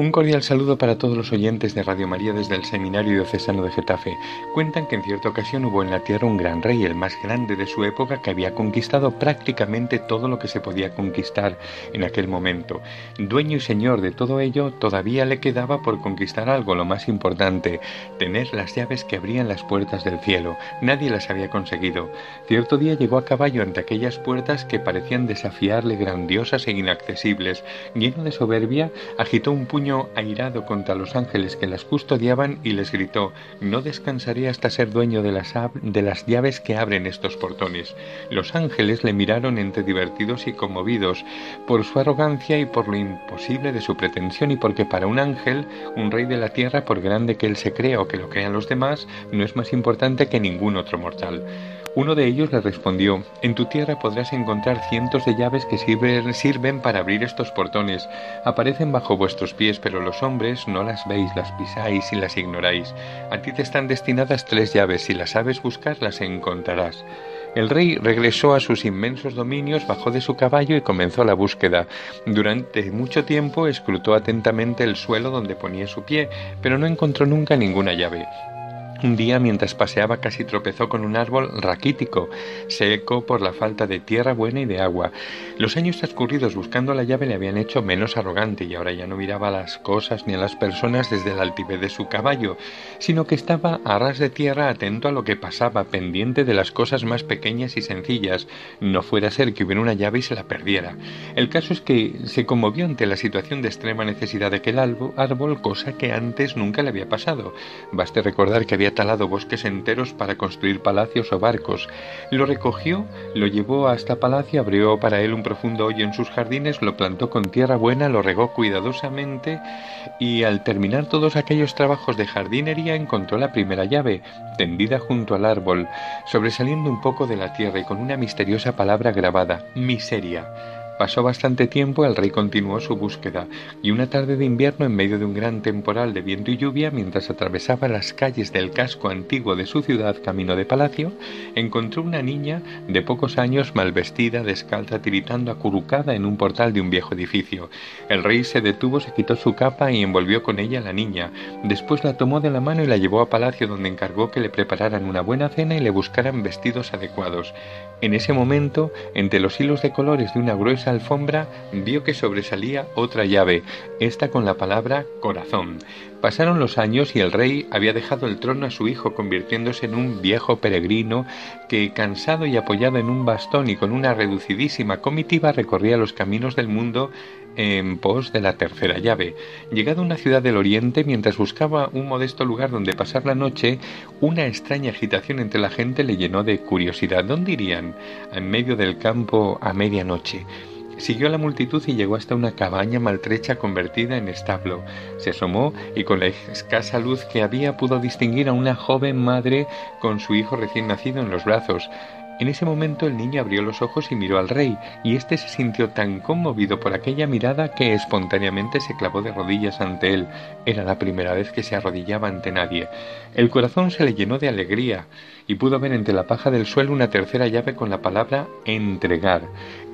Un cordial saludo para todos los oyentes de Radio María desde el Seminario Diocesano de Getafe. Cuentan que en cierta ocasión hubo en la tierra un gran rey, el más grande de su época, que había conquistado prácticamente todo lo que se podía conquistar en aquel momento. Dueño y señor de todo ello, todavía le quedaba por conquistar algo, lo más importante, tener las llaves que abrían las puertas del cielo. Nadie las había conseguido. Cierto día llegó a caballo ante aquellas puertas que parecían desafiarle grandiosas e inaccesibles. Lleno de soberbia, agitó un puño airado contra los ángeles que las custodiaban y les gritó, no descansaré hasta ser dueño de las, de las llaves que abren estos portones. Los ángeles le miraron entre divertidos y conmovidos por su arrogancia y por lo imposible de su pretensión y porque para un ángel, un rey de la tierra, por grande que él se crea o que lo crean los demás, no es más importante que ningún otro mortal. Uno de ellos le respondió, En tu tierra podrás encontrar cientos de llaves que sirven, para abrir estos portones. Aparecen bajo vuestros pies, pero los hombres no las veis, las pisáis y las ignoráis. A ti te están destinadas tres llaves, si las sabes buscar las encontrarás. El rey regresó a sus inmensos dominios, bajó de su caballo y comenzó la búsqueda. Durante mucho tiempo escrutó atentamente el suelo donde ponía su pie, pero no encontró nunca ninguna llave. Un día, mientras paseaba, casi tropezó con un árbol raquítico, seco por la falta de tierra buena y de agua. Los años transcurridos buscando la llave le habían hecho menos arrogante y ahora ya no miraba a las cosas ni a las personas desde el altivez de su caballo, sino que estaba a ras de tierra atento a lo que pasaba, pendiente de las cosas más pequeñas y sencillas. No fuera a ser que hubiera una llave y se la perdiera. El caso es que se conmovió ante la situación de extrema necesidad de aquel árbol, cosa que antes nunca le había pasado. Baste recordar que había bosques enteros para construir palacios o barcos. Lo recogió, lo llevó hasta palacio, abrió para él un profundo hoyo en sus jardines, lo plantó con tierra buena, lo regó cuidadosamente y al terminar todos aquellos trabajos de jardinería encontró la primera llave, tendida junto al árbol, sobresaliendo un poco de la tierra y con una misteriosa palabra grabada, miseria. Pasó bastante tiempo, el rey continuó su búsqueda, y una tarde de invierno, en medio de un gran temporal de viento y lluvia, mientras atravesaba las calles del casco antiguo de su ciudad camino de palacio, encontró una niña de pocos años mal vestida, descalza, tiritando acurrucada en un portal de un viejo edificio. El rey se detuvo, se quitó su capa y envolvió con ella a la niña. Después la tomó de la mano y la llevó a palacio donde encargó que le prepararan una buena cena y le buscaran vestidos adecuados. En ese momento, entre los hilos de colores de una gruesa alfombra vio que sobresalía otra llave, esta con la palabra corazón. Pasaron los años y el rey había dejado el trono a su hijo, convirtiéndose en un viejo peregrino que, cansado y apoyado en un bastón y con una reducidísima comitiva, recorría los caminos del mundo en pos de la tercera llave. Llegado a una ciudad del oriente, mientras buscaba un modesto lugar donde pasar la noche, una extraña agitación entre la gente le llenó de curiosidad. ¿Dónde irían? En medio del campo a medianoche. Siguió la multitud y llegó hasta una cabaña maltrecha convertida en establo. Se asomó y con la escasa luz que había pudo distinguir a una joven madre con su hijo recién nacido en los brazos. En ese momento el niño abrió los ojos y miró al rey, y éste se sintió tan conmovido por aquella mirada que espontáneamente se clavó de rodillas ante él. Era la primera vez que se arrodillaba ante nadie. El corazón se le llenó de alegría, y pudo ver entre la paja del suelo una tercera llave con la palabra entregar.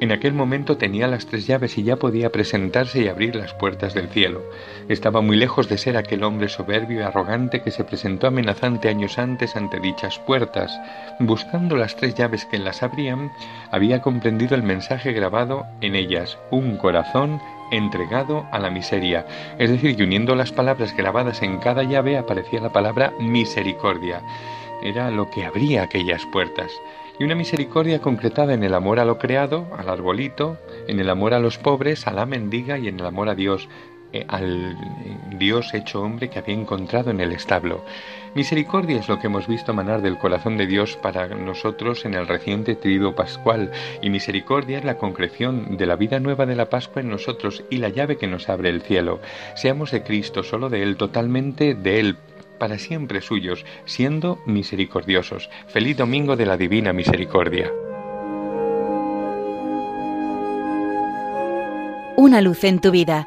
En aquel momento tenía las tres llaves y ya podía presentarse y abrir las puertas del cielo. Estaba muy lejos de ser aquel hombre soberbio y arrogante que se presentó amenazante años antes ante dichas puertas. Buscando las tres llaves que las abrían, había comprendido el mensaje grabado en ellas, un corazón entregado a la miseria. Es decir, que uniendo las palabras grabadas en cada llave aparecía la palabra misericordia. Era lo que abría aquellas puertas y una misericordia concretada en el amor a lo creado, al arbolito, en el amor a los pobres, a la mendiga y en el amor a Dios, al Dios hecho hombre que había encontrado en el establo. Misericordia es lo que hemos visto manar del corazón de Dios para nosotros en el reciente trido pascual, y misericordia es la concreción de la vida nueva de la Pascua en nosotros y la llave que nos abre el cielo. Seamos de Cristo, solo de Él, totalmente de Él, para siempre suyos, siendo misericordiosos. Feliz domingo de la Divina Misericordia. Una luz en tu vida,